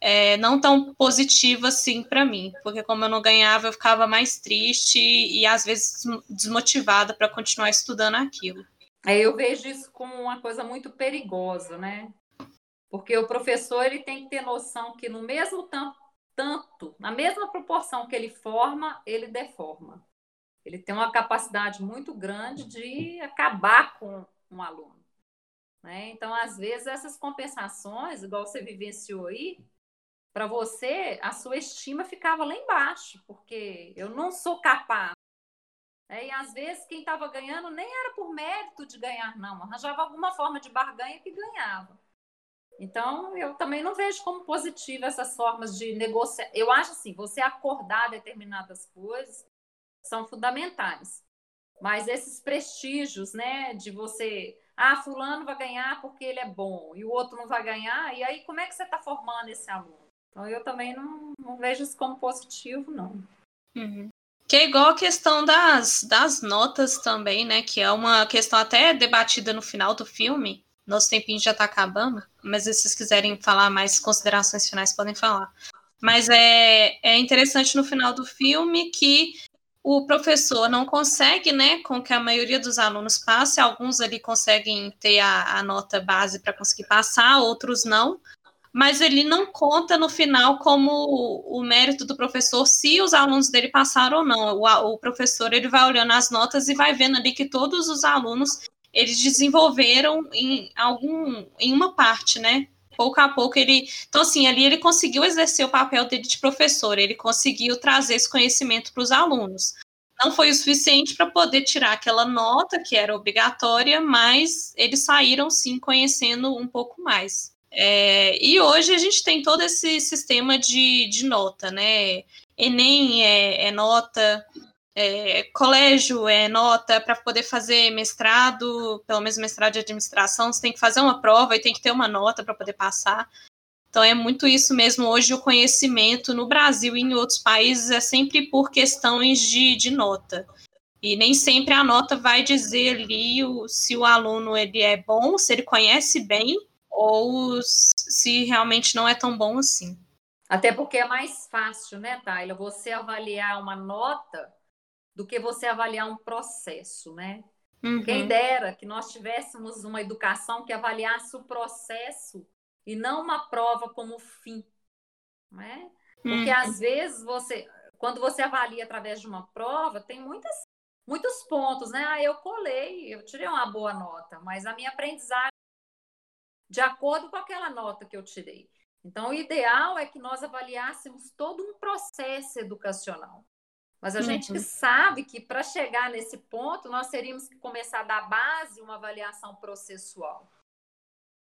é, não tão positiva assim para mim, porque como eu não ganhava, eu ficava mais triste e, às vezes desmotivada para continuar estudando aquilo. É, eu vejo isso como uma coisa muito perigosa, né? Porque o professor ele tem que ter noção que no mesmo tanto, tanto, na mesma proporção que ele forma, ele deforma. Ele tem uma capacidade muito grande de acabar com um aluno. Né? Então, às vezes, essas compensações, igual você vivenciou aí, para você, a sua estima ficava lá embaixo, porque eu não sou capaz é, e às vezes quem estava ganhando nem era por mérito de ganhar, não, arranjava alguma forma de barganha que ganhava. Então, eu também não vejo como positiva essas formas de negociar. Eu acho assim, você acordar determinadas coisas são fundamentais. Mas esses prestígios, né, de você, ah, fulano vai ganhar porque ele é bom e o outro não vai ganhar, e aí como é que você está formando esse aluno? Então, eu também não, não vejo isso como positivo, não. Uhum. Que é igual a questão das, das notas também, né? Que é uma questão até debatida no final do filme. Nosso tempinho já está acabando, mas se vocês quiserem falar mais considerações finais, podem falar. Mas é, é interessante no final do filme que o professor não consegue, né, com que a maioria dos alunos passe. Alguns ali conseguem ter a, a nota base para conseguir passar, outros não mas ele não conta no final como o, mérito do professor se os alunos dele passaram ou não. O, o, professor ele vai olhando as notas e vai vendo ali que todos os alunos eles desenvolveram em algum em uma parte, né? Pouco a pouco ele, então assim, ali ele conseguiu exercer o papel dele de professor, ele conseguiu trazer esse conhecimento para os alunos. Não foi o suficiente para poder tirar aquela nota que era obrigatória, mas eles saíram sim conhecendo um pouco mais. É, e hoje a gente tem todo esse sistema de, de nota, né? Enem é, é nota, é, colégio é nota, para poder fazer mestrado, pelo menos mestrado de administração, você tem que fazer uma prova e tem que ter uma nota para poder passar. Então é muito isso mesmo. Hoje o conhecimento no Brasil e em outros países é sempre por questões de, de nota. E nem sempre a nota vai dizer ali o, se o aluno ele é bom, se ele conhece bem ou se realmente não é tão bom assim. Até porque é mais fácil, né, Taylor, você avaliar uma nota do que você avaliar um processo, né? Uhum. Quem dera que nós tivéssemos uma educação que avaliasse o processo e não uma prova como fim, né? Porque uhum. às vezes você, quando você avalia através de uma prova, tem muitas muitos pontos, né? Ah, eu colei, eu tirei uma boa nota, mas a minha aprendizagem de acordo com aquela nota que eu tirei. Então, o ideal é que nós avaliássemos todo um processo educacional. Mas a uhum. gente sabe que para chegar nesse ponto, nós teríamos que começar da base uma avaliação processual.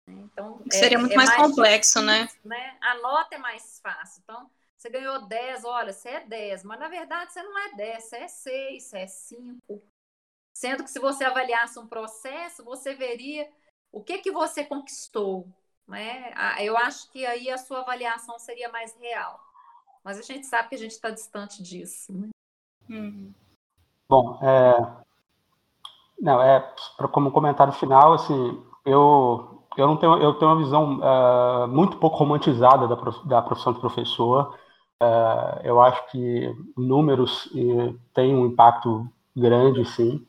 Então, é, Seria muito é mais, mais, complexo, né? difícil, né? né? A nota é mais fácil. Então, você ganhou 10, olha, você é 10, mas na verdade você não é 10, você é 6, você é 5. Sendo que se você avaliasse um processo, você veria o que, que você conquistou. Né? Eu acho que aí a sua avaliação seria mais real. Mas a gente sabe que a gente está distante disso. Né? Uhum. Bom, é... não é como comentário final, assim, eu eu não tenho eu tenho uma visão uh, muito pouco romantizada da, prof, da profissão de professor. Uh, eu acho que números uh, têm um impacto grande, sim.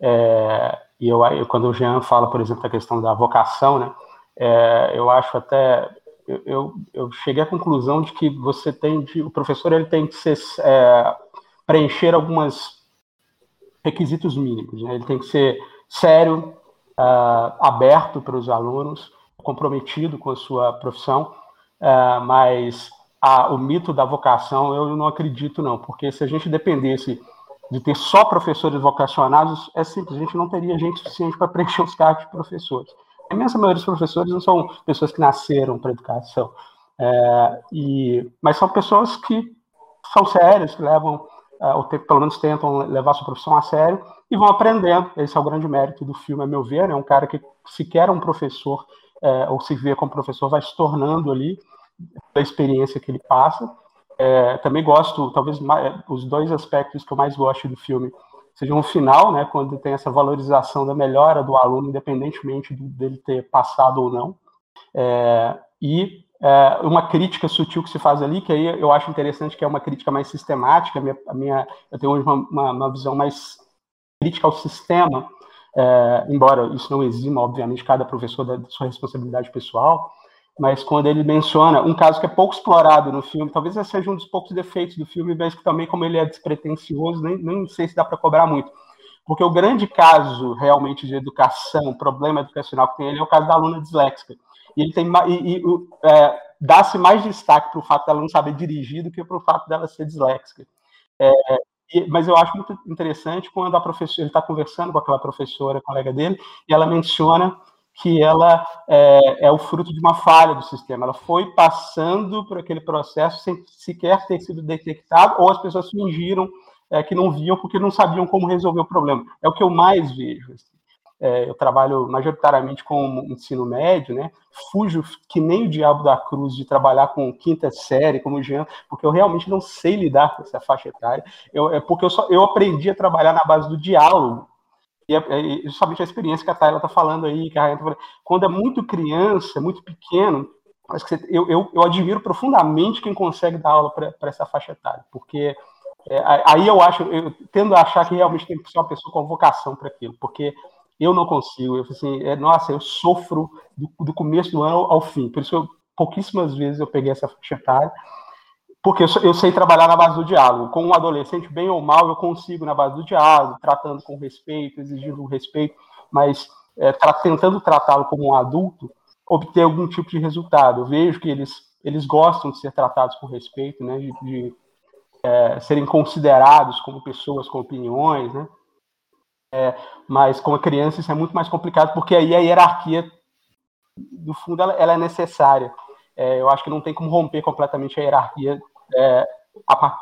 É, e eu, eu, quando o Jean fala, por exemplo, da questão da vocação, né? É, eu acho até eu, eu, eu, cheguei à conclusão de que você tem de, o professor ele tem que ser é, preencher alguns requisitos mínimos. Né? Ele tem que ser sério, uh, aberto para os alunos, comprometido com a sua profissão, uh, mas a, o mito da vocação eu não acredito não, porque se a gente dependesse de ter só professores vocacionados, é simples, a gente não teria gente suficiente para preencher os cargos de professores. A imensa maioria dos professores não são pessoas que nasceram para educação, é, e, mas são pessoas que são sérias, que levam uh, ou pelo menos tentam levar sua profissão a sério e vão aprendendo. Esse é o grande mérito do filme, a meu ver. É né? um cara que sequer é um professor uh, ou se vê como professor vai se tornando ali da experiência que ele passa. É, também gosto, talvez mais, os dois aspectos que eu mais gosto do filme sejam o final, né, quando tem essa valorização da melhora do aluno, independentemente dele ter passado ou não, é, e é, uma crítica sutil que se faz ali, que aí eu acho interessante que é uma crítica mais sistemática, minha, a minha eu tenho hoje uma, uma, uma, visão mais crítica ao sistema, é, embora isso não exima, obviamente, cada professor da sua responsabilidade pessoal, mas quando ele menciona um caso que é pouco explorado no filme, talvez esse seja um dos poucos defeitos do filme, mas que também, como ele é despretensioso, nem, nem sei se dá para cobrar muito. Porque o grande caso realmente de educação, problema educacional que tem ele é o caso da aluna disléxica e ele tem e, e é, dá-se mais destaque para o fato dela não saber dirigir do que para o fato dela ser disléxica. É, mas eu acho muito interessante quando a professora ele está conversando com aquela professora, colega dele, e ela menciona que ela é, é, o fruto de uma falha do sistema. Ela foi passando por aquele processo sem sequer ter sido detectado, ou as pessoas fingiram é, que não viam porque não sabiam como resolver o problema. É o que eu mais vejo. Assim é, eu trabalho majoritariamente com ensino médio, né? Fujo que nem o diabo da cruz de trabalhar com quinta série, como o Jean, porque eu realmente não sei lidar com essa faixa etária. Eu, é porque eu, só, eu aprendi a trabalhar na base do diálogo. E é, é justamente a experiência que a Tayla está falando aí, que a tá falando. Quando é muito criança, muito pequeno, acho que você, eu, eu, eu, admiro profundamente quem consegue dar aula para essa faixa etária, porque é, aí eu acho, eu tendo a achar que realmente tem que ser uma pessoa com vocação para aquilo, porque eu não consigo. Eu assim, é, nossa, eu sofro do, do, começo do ano ao fim. Por isso, eu, pouquíssimas vezes eu peguei essa faixa etária, porque eu, eu, sei trabalhar na base do diálogo. Com um adolescente, bem ou mal, eu consigo na base do diálogo, tratando com respeito, exigindo respeito, mas é, tra tentando tratá-lo como um adulto, obter algum tipo de resultado. Eu vejo que eles, eles gostam de ser tratados com respeito, né, de, de é, serem considerados como pessoas com opiniões, né, é, mas com a criança isso é muito mais complicado, porque aí a hierarquia, do fundo, ela, ela é necessária. É, eu acho que não tem como romper completamente a hierarquia, é, a,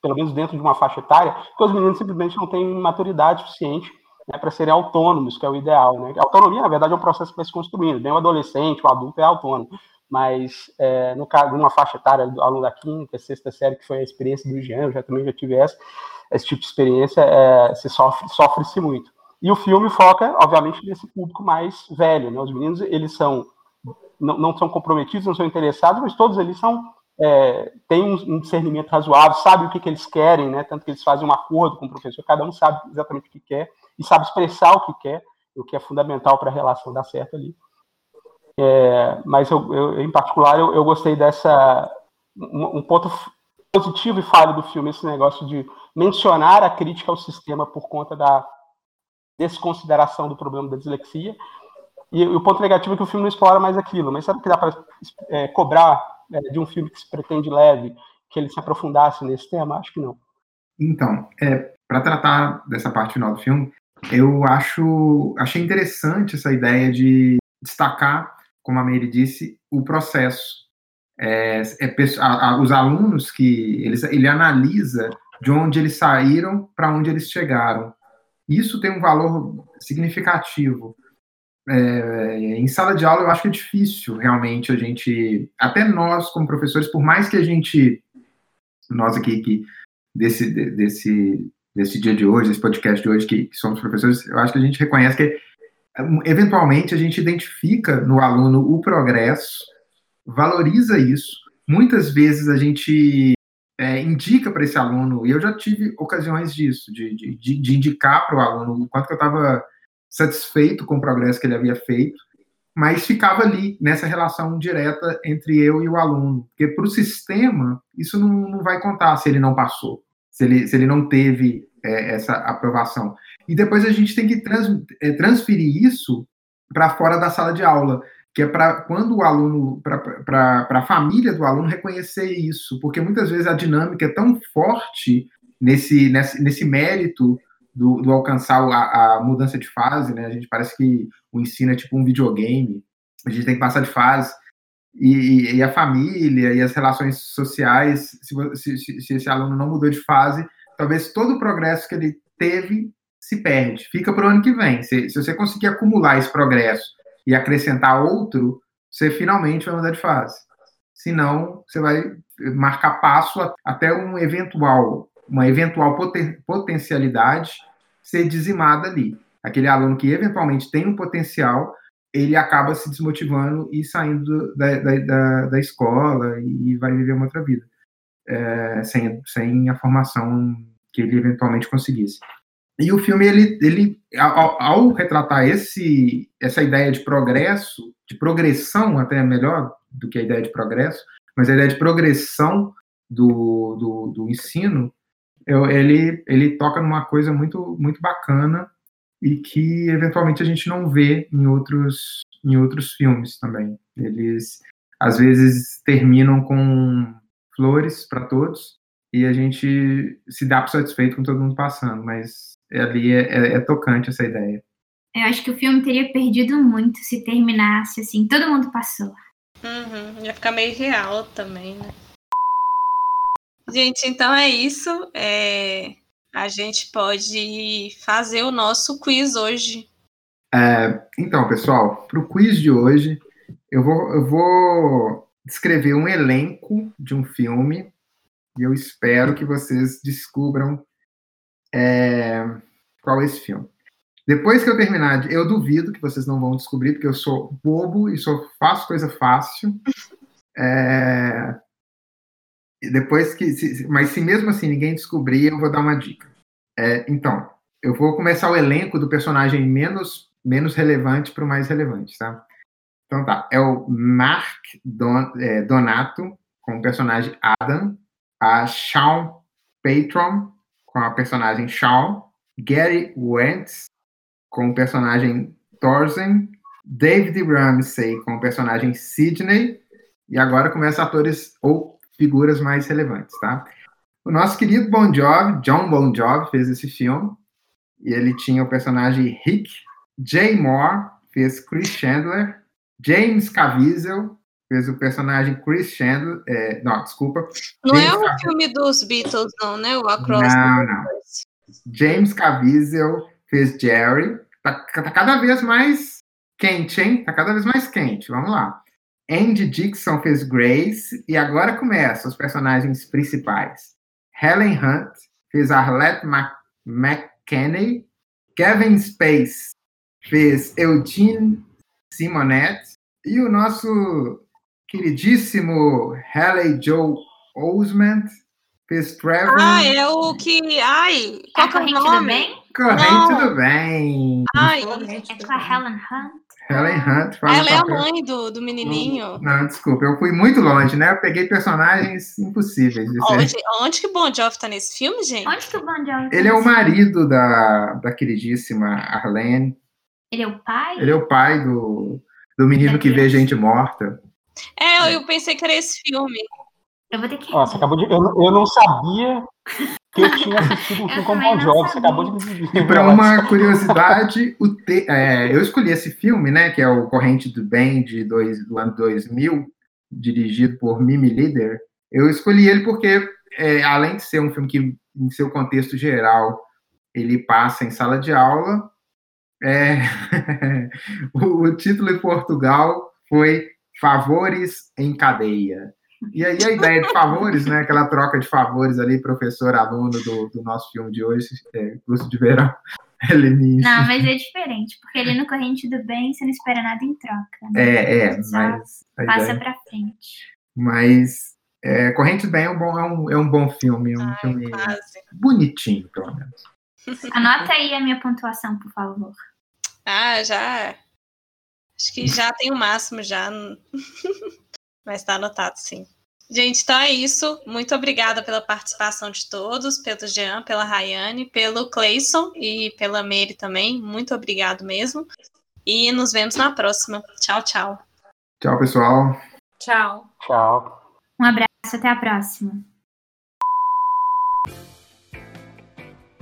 pelo menos dentro de uma faixa etária, porque os meninos simplesmente não têm maturidade suficiente né, para serem autônomos, que é o ideal. Né? A autonomia, na verdade, é um processo que vai se construindo. Nem o adolescente, o adulto é autônomo. Mas, é, no caso, numa faixa etária, aluno da quinta, sexta série, que foi a experiência do Jean, eu já também já tive essa, esse tipo de experiência, é, se sofre, sofre-se muito. E o filme foca, obviamente, nesse público mais velho. Né? Os meninos, eles são não, não são comprometidos, não são interessados, mas todos eles são é, têm um, um, discernimento razoável, sabem o que, que eles querem, né? Tanto que eles fazem um acordo com o professor, cada um sabe exatamente o que quer e sabe expressar o que quer, o que é fundamental para a relação dar certo ali. É, mas eu, eu, em particular eu, eu gostei dessa um, um ponto positivo e falho do filme esse negócio de mencionar a crítica ao sistema por conta da desconsideração do problema da dislexia. E, e o ponto negativo é que o filme não explora mais aquilo. Mas será que dá para é, cobrar é, de um filme que se pretende leve que ele se aprofundasse nesse tema? Acho que não. Então, é, para tratar dessa parte final do filme, eu acho achei interessante essa ideia de destacar, como a Mary disse, o processo. É, é, a, a, os alunos que eles, ele analisa de onde eles saíram para onde eles chegaram. Isso tem um valor significativo. É, em sala de aula, eu acho que é difícil realmente a gente, até nós como professores, por mais que a gente, nós aqui que desse desse desse dia de hoje, desse podcast de hoje, que, que somos professores, eu acho que a gente reconhece que eventualmente a gente identifica no aluno o progresso, valoriza isso. Muitas vezes a gente é, indica para esse aluno, e eu já tive ocasiões disso, de, de, de indicar para o aluno o quanto que eu estava satisfeito com o progresso que ele havia feito, mas ficava ali, nessa relação direta entre eu e o aluno. Porque para o sistema, isso não, não vai contar se ele não passou, se ele, se ele não teve é, essa aprovação. E depois a gente tem que trans, é, transferir isso para fora da sala de aula, que é para quando o aluno, para a família do aluno reconhecer isso, porque muitas vezes a dinâmica é tão forte nesse, nesse, nesse mérito do, do alcançar a, a, mudança de fase, né? A gente parece que o ensino é tipo um videogame, a gente tem que passar de fase. E, e a família e as relações sociais, se, se, se esse aluno não mudou de fase, talvez todo o progresso que ele teve se perde, fica para o ano que vem. Se, se você conseguir acumular esse progresso e acrescentar outro, você finalmente vai mudar de fase. Senão, você vai marcar passo até um eventual, uma eventual poten potencialidade ser dizimada ali. Aquele aluno que eventualmente tem um potencial, ele acaba se desmotivando e saindo da, da, da, da escola e vai viver uma outra vida, é, sem, sem a formação que ele eventualmente conseguisse. E o filme, ele, ele ao, ao, retratar esse, essa ideia de progresso, de progressão até melhor do que a ideia de progresso, mas a ideia de progressão do, do, do ensino, eu, ele, ele toca numa coisa muito, muito bacana e que eventualmente a gente não vê em outros, em outros filmes também. Eles às vezes terminam com flores para todos e a gente se dá por satisfeito com todo mundo passando, mas ali é, é, é, tocante essa ideia. Eu acho que o filme teria perdido muito se terminasse assim, todo mundo passou. Uhum, ia ficar meio real também, né? Gente, então é isso. É... A gente pode fazer o nosso quiz hoje. É, então, pessoal, para o quiz de hoje, eu vou, eu vou descrever um elenco de um filme e eu espero que vocês descubram é, qual é esse filme. Depois que eu terminar, eu duvido que vocês não vão descobrir, porque eu sou bobo e só faço coisa fácil. É, depois que, se, mas se mesmo assim ninguém descobrir, eu vou dar uma dica. É, então, eu vou começar o elenco do personagem menos menos relevante para o mais relevante, tá? Então tá, é o Mark Don, é, Donato com o personagem Adam, a Sean Patron com a personagem Shawn, Gary Wentz com o personagem Thorzen, David Ramsey com o personagem Sidney, e agora começa atores ou figuras mais relevantes, tá? O nosso querido Bon Jovi, John Bon Jovi, fez esse filme, e ele tinha o personagem Rick, Jay Moore fez Chris Chandler, James Caviezel fez o personagem Chris Chandler. É, não, desculpa. Não James é um filme dos Beatles, não, né? O Across Não, não. James Caviezel fez Jerry. Tá, tá, cada vez mais quente, hein? Tá cada vez mais quente. Vamos lá. Andy Dixon fez Grace. E agora começa os personagens principais. Helen Hunt fez Arlette McKenney. Kevin Space fez Eugene Simonet. E o nosso queridíssimo Haley Joe Osment fez Trevor. Ah, é o que. Ai, qual é o nome? Tudo bem? Corrente, tudo bem. Ai, é com a Helen Hunt. Helen Hunt faz Ela é a mãe do, do menininho. Não, desculpa, eu fui muito longe, né? Eu peguei personagens impossíveis. Onde, onde que Bon Jovi tá nesse filme, gente? Onde que o Bon Jovi Ele é o tá? marido da, da queridíssima Arlene. Ele é o pai? Ele é o pai do, do menino que vê gente morta. É, eu pensei que era esse filme. Eu vou ter que. Ó, você acabou de. Eu, eu não sabia que eu tinha assistido um Eu filme com também Bon não Jovi. Você acabou de me E para revelar uma curiosidade, o te- é, eu escolhi esse filme, né, que é o Corrente do Bem de dois, do ano 2000, dirigido por Mimi Lieder. Eu escolhi ele porque, é, além de ser um filme que, em seu contexto geral, ele passa em sala de aula, é, o, o título em Portugal foi Favores em Cadeia. E aí a ideia de favores, né, aquela troca de favores ali, professor-aluno do, do nosso filme de hoje, é, curso de verão, helenístico. Não, mas é diferente, porque ali no Corrente do Bem você não espera nada em troca. Né? É, é, mas Passa ideia- pra frente. mas é, Corrente do Bem é um bom, é um, é um bom filme, é um Ai, filme quase. bonitinho, pelo menos. Anota aí a minha pontuação, por favor. Ah, já. Acho que já tem o máximo já. Mas tá anotado, sim. Gente, então é isso. Muito obrigada pela participação de todos, pelo Jean, pela Rayane, pelo Cleison e pela Mary também. Muito obrigado mesmo. E nos vemos na próxima. Tchau, tchau. Tchau, pessoal. Tchau. Tchau. Um abraço, até a próxima.